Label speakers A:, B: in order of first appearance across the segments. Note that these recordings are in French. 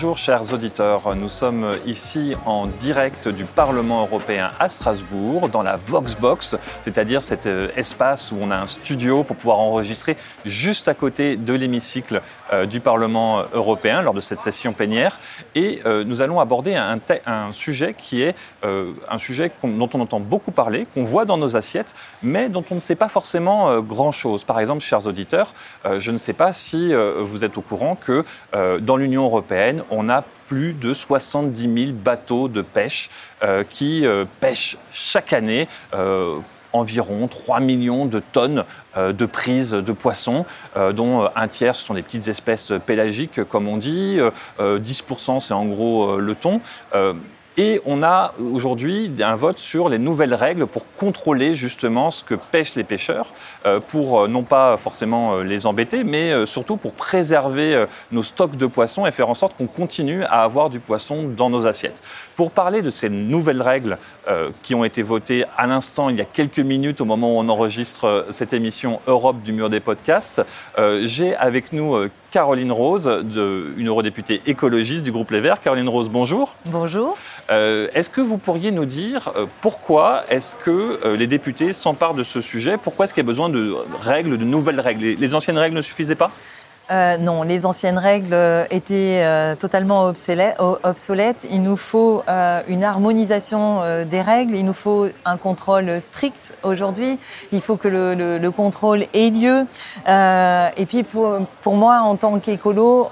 A: Bonjour chers auditeurs, nous sommes ici en direct du Parlement européen à Strasbourg, dans la Voxbox, c'est-à-dire cet euh, espace où on a un studio pour pouvoir enregistrer juste à côté de l'hémicycle euh, du Parlement européen lors de cette session plénière. Et euh, nous allons aborder un, un sujet qui est un sujet dont on entend beaucoup parler, qu'on voit dans nos assiettes, mais dont on ne sait pas forcément grand-chose. Par exemple, chers auditeurs, je ne sais pas si vous êtes au courant que dans l'Union européenne, on a plus de 70 000 bateaux de pêche euh, qui euh, pêchent chaque année. Euh, environ 3 millions de tonnes de prises de poissons, dont un tiers ce sont des petites espèces pélagiques, comme on dit, 10% c'est en gros le thon. Et on a aujourd'hui un vote sur les nouvelles règles pour contrôler justement ce que pêchent les pêcheurs, euh, pour euh, non pas forcément euh, les embêter, mais surtout pour préserver nos stocks de poissons et faire en sorte qu'on continue à avoir du poisson dans nos assiettes. Pour parler de ces nouvelles règles qui ont été votées à l'instant, il y a quelques minutes au moment où on enregistre cette émission Europe du mur des podcasts, j'ai avec nous Caroline Rose, de, une eurodéputée écologiste du groupe Les Verts. Caroline Rose, bonjour.
B: Bonjour.
A: Euh, est-ce que vous pourriez nous dire euh, pourquoi est-ce que euh, les députés s'emparent de ce sujet? Pourquoi est-ce qu'il y a besoin de règles, de nouvelles règles? Les anciennes règles ne suffisaient pas?
B: Euh, non, les anciennes règles euh, étaient euh, totalement obsolètes. Il nous faut une harmonisation des règles. Il nous faut un contrôle strict aujourd'hui. Il faut que le, contrôle ait lieu. et puis pour, pour, moi, en tant qu'écolo,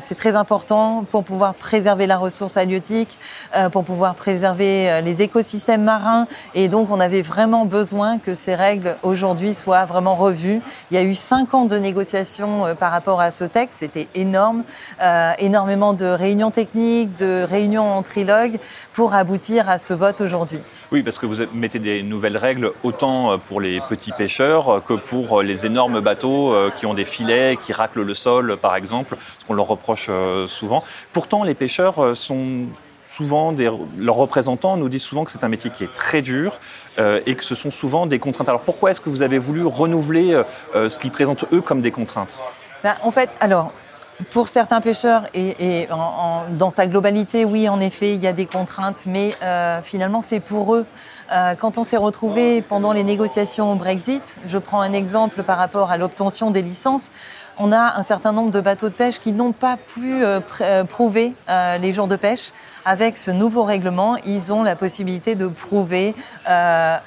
B: c'est très important pour pouvoir préserver la ressource halieutique, pour pouvoir préserver les écosystèmes marins. Et donc, on avait vraiment besoin que ces règles aujourd'hui soient vraiment revues. Il y a eu cinq ans de négociations par rapport rapport à ce texte. C'était énorme, euh, énormément de réunions techniques, de réunions en trilogue pour aboutir à ce vote aujourd'hui.
A: Oui, parce que vous mettez des nouvelles règles autant pour les petits pêcheurs que pour les énormes bateaux euh, qui ont des filets, qui raclent le sol, par exemple, ce qu'on leur reproche euh, souvent. Pourtant, les pêcheurs sont souvent, des, leurs représentants nous disent souvent que c'est un métier qui est très dur et que ce sont souvent des contraintes. Alors pourquoi est-ce que vous avez voulu renouveler ce qu'ils présentent eux comme des contraintes?
B: Ben, en fait, alors, pour certains pêcheurs et, dans sa globalité, oui, en effet, il y a des contraintes, mais euh, finalement, c'est pour eux. Euh, quand on s'est retrouvé pendant les négociations au Brexit, je prends un exemple par rapport à l'obtention des licences, on a un certain nombre de bateaux de pêche qui n'ont pas pu euh, prouver les jours de pêche. Avec ce nouveau règlement, ils ont la possibilité de prouver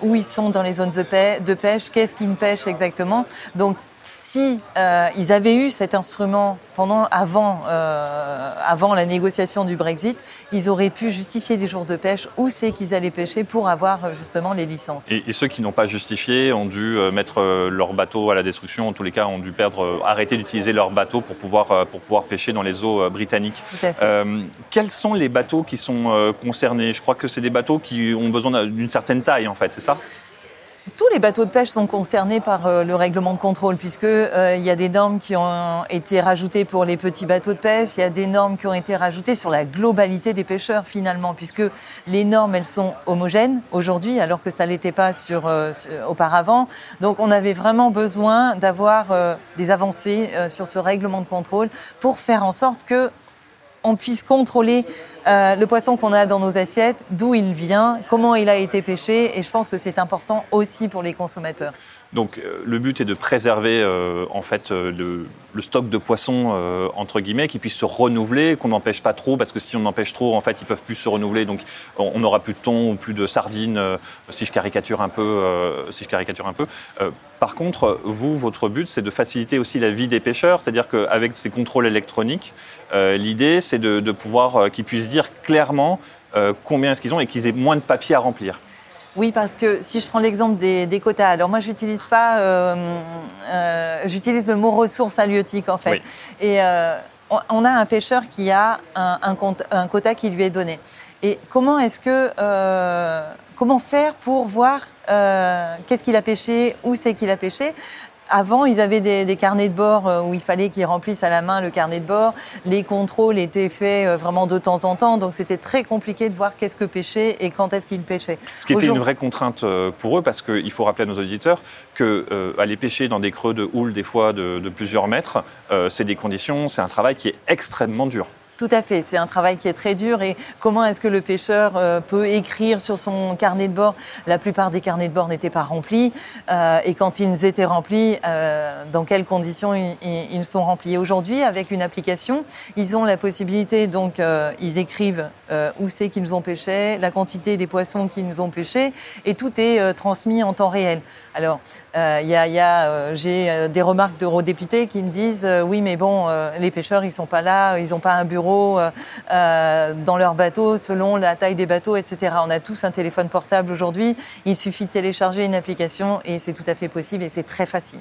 B: où ils sont dans les zones de pêche, qu'est-ce qu'ils pêchent exactement. Donc si euh, ils avaient eu cet instrument pendant, avant, euh, avant la négociation du Brexit, ils auraient pu justifier des jours de pêche où c'est qu'ils allaient pêcher pour avoir euh, justement les licences.
A: Et, ceux qui n'ont pas justifié ont dû mettre leur bateau à la destruction, en tous les cas ont dû perdre, arrêter d'utiliser leur bateau pour pouvoir, pour pouvoir pêcher dans les eaux britanniques.
B: Tout à fait.
A: quels sont les bateaux qui sont concernés? Je crois que c'est des bateaux qui ont besoin d'une certaine taille en fait, c'est ça?
B: Tous les bateaux de pêche sont concernés par euh, le règlement de contrôle, puisque euh, il y a des normes qui ont été rajoutées pour les petits bateaux de pêche, il y a des normes qui ont été rajoutées sur la globalité des pêcheurs finalement, puisque les normes elles sont homogènes aujourd'hui, alors que ça l'était pas sur, euh, auparavant. Donc on avait vraiment besoin d'avoir des avancées sur ce règlement de contrôle pour faire en sorte que on puisse contrôler euh, le poisson qu'on a dans nos assiettes, d'où il vient, comment il a été pêché, et je pense que c'est important aussi pour les consommateurs.
A: Donc euh, le but est de préserver euh, en fait le, stock de poissons entre guillemets qui puisse se renouveler, qu'on n'empêche pas trop parce que si on empêche trop en fait ils peuvent plus se renouveler donc on n'aura plus de thon ou plus de sardines si je caricature un peu si je caricature un peu. par contre vous votre but c'est de faciliter aussi la vie des pêcheurs, c'est-à-dire qu'avec ces contrôles électroniques l'idée c'est de, de, pouvoir qu'ils puissent dire clairement combien est-ce qu'ils ont et qu'ils aient moins de papier à remplir.
B: Oui, parce que si je prends l'exemple des, quotas, alors moi j'utilise pas, euh, euh, j'utilise le mot ressources halieutiques en fait. Et euh, on a un pêcheur qui a un, un, quota qui lui est donné. Et comment est-ce que, comment faire pour voir qu'est-ce qu'il a pêché, où c'est qu'il a pêché? Avant, ils avaient des, carnets de bord euh, où il fallait qu'ils remplissent à la main le carnet de bord. Les contrôles étaient faits euh, vraiment de temps en temps, donc c'était très compliqué de voir qu'est-ce que pêcher et quand est-ce qu'ils pêchaient.
A: Ce qui était une vraie contrainte pour eux, parce qu'il faut rappeler à nos auditeurs que aller pêcher dans des creux de houle, des fois de, de plusieurs mètres, c'est des conditions, c'est un travail qui est extrêmement dur.
B: Tout à fait, c'est un travail qui est très dur. Et comment est-ce que le pêcheur euh, peut écrire sur son carnet de bord? La plupart des carnets de bord n'étaient pas remplis. Euh, et quand ils étaient remplis, euh, dans quelles conditions ils, sont remplis? Aujourd'hui, avec une application, ils ont la possibilité, donc ils écrivent où c'est qu'ils ont pêché, la quantité des poissons qu'ils ont pêchés et tout est transmis en temps réel. Alors, y a j'ai des remarques d'eurodéputés qui me disent oui mais bon, les pêcheurs ils sont pas là, ils n'ont pas un bureau euh, euh, dans leur bateau selon la taille des bateaux, etc. On a tous un téléphone portable aujourd'hui. Il suffit de télécharger une application et c'est tout à fait possible et c'est très facile.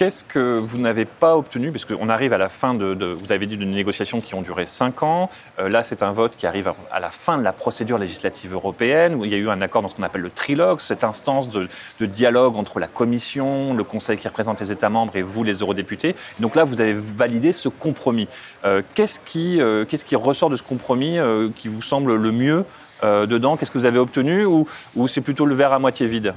A: Qu'est-ce que vous n'avez pas obtenu Parce qu'on arrive à la fin de, vous avez dit, d'une négociation qui ont duré cinq ans. Euh, là, c'est un vote qui arrive à la fin de la procédure législative européenne, où il y a eu un accord dans ce qu'on appelle le trilogue, cette instance de, dialogue entre la Commission, le Conseil qui représente les États membres et vous, les eurodéputés. donc là, vous avez validé ce compromis. Euh, qu'est-ce qui, euh, qu'est-ce qui ressort de ce compromis qui vous semble le mieux dedans? Qu'est-ce que vous avez obtenu ou c'est plutôt le verre à moitié vide?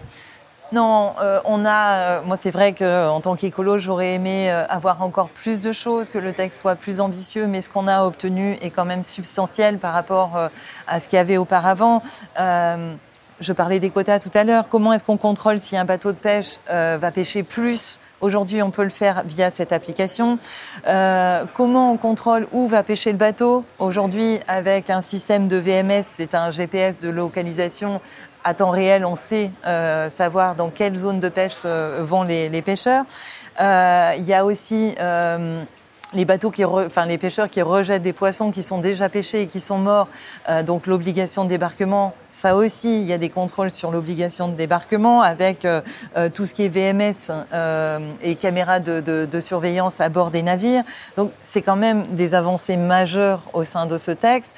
B: Non, euh, on a. Euh, moi, c'est vrai qu'en tant qu'écolo, j'aurais aimé euh, avoir encore plus de choses, que le texte soit plus ambitieux, mais ce qu'on a obtenu est quand même substantiel par rapport à ce qu'il y avait auparavant. je parlais des quotas tout à l'heure. Comment est-ce qu'on contrôle si un bateau de pêche va pêcher plus? Aujourd'hui, on peut le faire via cette application. comment on contrôle où va pêcher le bateau? Aujourd'hui, avec un système de VMS, c'est un GPS de localisation à temps réel, on sait euh, savoir dans quelle zone de pêche euh, vont les, pêcheurs. Euh, il y a aussi les bateaux qui, enfin les pêcheurs qui rejettent des poissons qui sont déjà pêchés et qui sont morts. donc l'obligation de débarquement, ça aussi, il y a des contrôles sur l'obligation de débarquement avec tout ce qui est VMS et caméras de, de, surveillance à bord des navires. Donc c'est quand même des avancées majeures au sein de ce texte.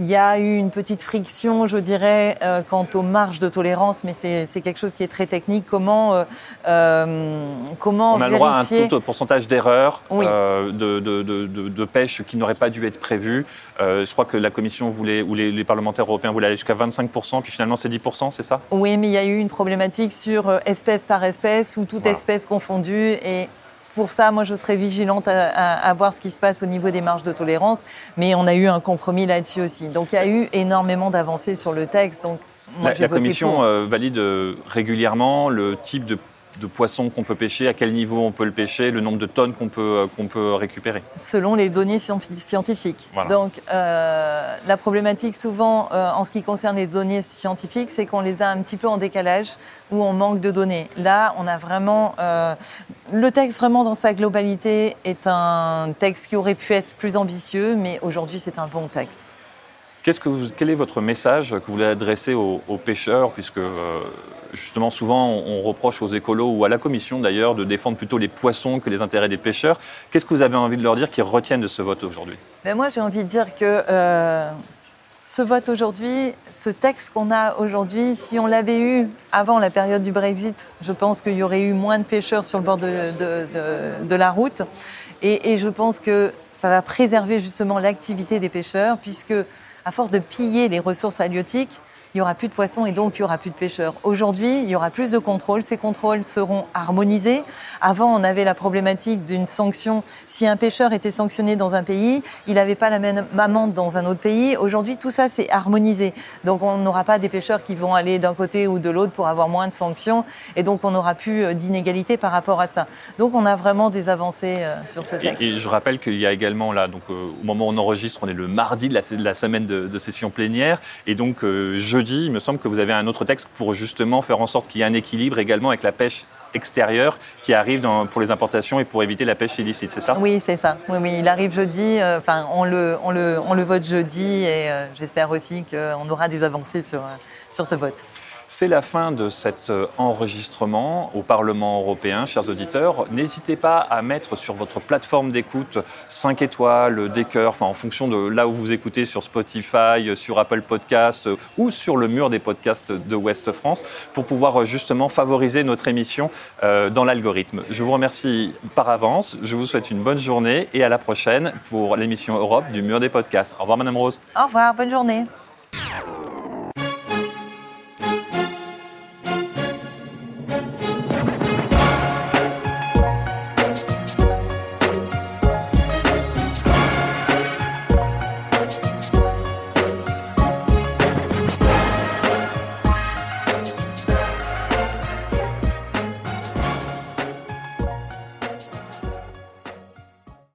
B: Il y a eu une petite friction, je dirais, euh, quant aux marges de tolérance, mais c'est quelque chose qui est très technique. Comment, euh, euh comment
A: On a le droit à un taux pourcentage d'erreur euh, de, de, de, de, pêche qui n'aurait pas dû être prévu. je crois que la Commission voulait, ou les, les parlementaires européens voulaient aller jusqu'à 25%, puis finalement c'est 10%, c'est ça?
B: Oui, mais il y a eu une problématique sur espèce par espèce, ou toute espèce confondue, et pour ça, moi, je serais vigilante à, voir ce qui se passe au niveau des marges de tolérance. Mais on a eu un compromis là-dessus aussi. Donc, il y a eu énormément d'avancées sur le texte. Donc,
A: la, la Commission euh, valide euh, régulièrement le type de de poissons qu'on peut pêcher, à quel niveau on peut le pêcher, le nombre de tonnes qu'on peut, euh, qu'on peut récupérer
B: Selon les données scientifiques. Donc euh, la problématique souvent euh, en ce qui concerne les données scientifiques, c'est qu'on les a un petit peu en décalage ou on manque de données. Là, on a vraiment... le texte vraiment dans sa globalité est un texte qui aurait pu être plus ambitieux, mais aujourd'hui c'est un bon texte.
A: Quel est votre message que vous voulez adresser aux, pêcheurs, puisque euh, justement souvent on, reproche aux écolos ou à la commission d'ailleurs de défendre plutôt les poissons que les intérêts des pêcheurs. Qu'est-ce que vous avez envie de leur dire qu'ils retiennent de ce vote aujourd'hui?
B: Ben Moi j'ai envie de dire que euh, ce vote aujourd'hui, ce texte qu'on a aujourd'hui, si on l'avait eu avant la période du Brexit, je pense qu'il y aurait eu moins de pêcheurs sur le bord de, la route. Et je pense que ça va préserver justement l'activité des pêcheurs, puisque à force de piller les ressources halieutiques, il y aura plus de poissons et donc il y aura plus de pêcheurs. Aujourd'hui, il y aura plus de contrôles. Ces contrôles seront harmonisés. Avant, on avait la problématique d'une sanction. Si un pêcheur était sanctionné dans un pays, il n'avait pas la même amende dans un autre pays. Aujourd'hui, tout ça, c'est harmonisé. Donc, on n'aura pas des pêcheurs qui vont aller d'un côté ou de l'autre pour avoir moins de sanctions. Et donc, on n'aura plus euh, d'inégalité par rapport à ça. Donc, on a vraiment des avancées euh, sur ce texte.
A: Et, je rappelle qu'il y a également là, donc, euh, au moment où on enregistre, on est le mardi de la, semaine de, session plénière. Et donc, jeudi, il me semble que vous avez un autre texte pour justement faire en sorte qu'il y ait un équilibre également avec la pêche extérieure qui arrive pour les importations et pour éviter la pêche illicite, c'est ça?
B: Oui, c'est ça. Oui, oui, il arrive jeudi. Euh, enfin, on, le, on, le, on le vote jeudi et euh, j'espère aussi qu'on aura des avancées sur, euh, sur ce vote.
A: C'est la fin de cet euh, enregistrement au Parlement européen, chers auditeurs. N'hésitez pas à mettre sur votre plateforme d'écoute 5 étoiles, des cœurs, en fonction de là où vous écoutez, sur Spotify, sur Apple Podcasts ou sur le mur des podcasts de Ouest France, pour pouvoir justement favoriser notre émission dans l'algorithme. Je vous remercie par avance, je vous souhaite une bonne journée et à la prochaine pour l'émission Europe du mur des podcasts. Au revoir Madame Rose.
B: Au revoir, bonne journée.